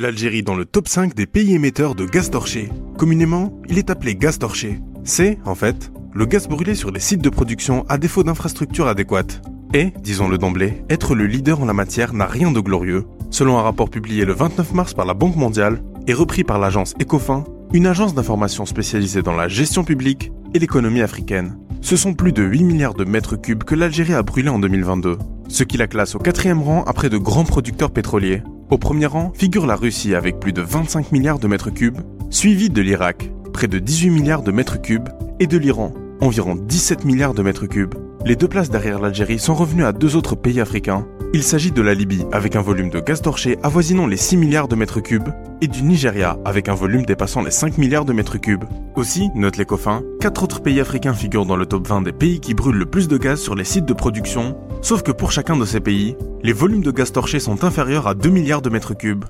L'Algérie dans le top 5 des pays émetteurs de gaz torché. Communément, il est appelé gaz torché. C'est, en fait, le gaz brûlé sur les sites de production à défaut d'infrastructures adéquates. Et, disons-le d'emblée, être le leader en la matière n'a rien de glorieux. Selon un rapport publié le 29 mars par la Banque mondiale et repris par l'agence Ecofin, une agence d'information spécialisée dans la gestion publique et l'économie africaine. Ce sont plus de 8 milliards de mètres cubes que l'Algérie a brûlé en 2022, ce qui la classe au quatrième rang après de grands producteurs pétroliers, au premier rang figure la Russie avec plus de 25 milliards de mètres cubes, suivi de l'Irak, près de 18 milliards de mètres cubes, et de l'Iran, environ 17 milliards de mètres cubes. Les deux places derrière l'Algérie sont revenues à deux autres pays africains. Il s'agit de la Libye avec un volume de gaz torché avoisinant les 6 milliards de mètres cubes et du Nigeria avec un volume dépassant les 5 milliards de mètres cubes. Aussi, note les coffins, quatre autres pays africains figurent dans le top 20 des pays qui brûlent le plus de gaz sur les sites de production, sauf que pour chacun de ces pays, les volumes de gaz torché sont inférieurs à 2 milliards de mètres cubes.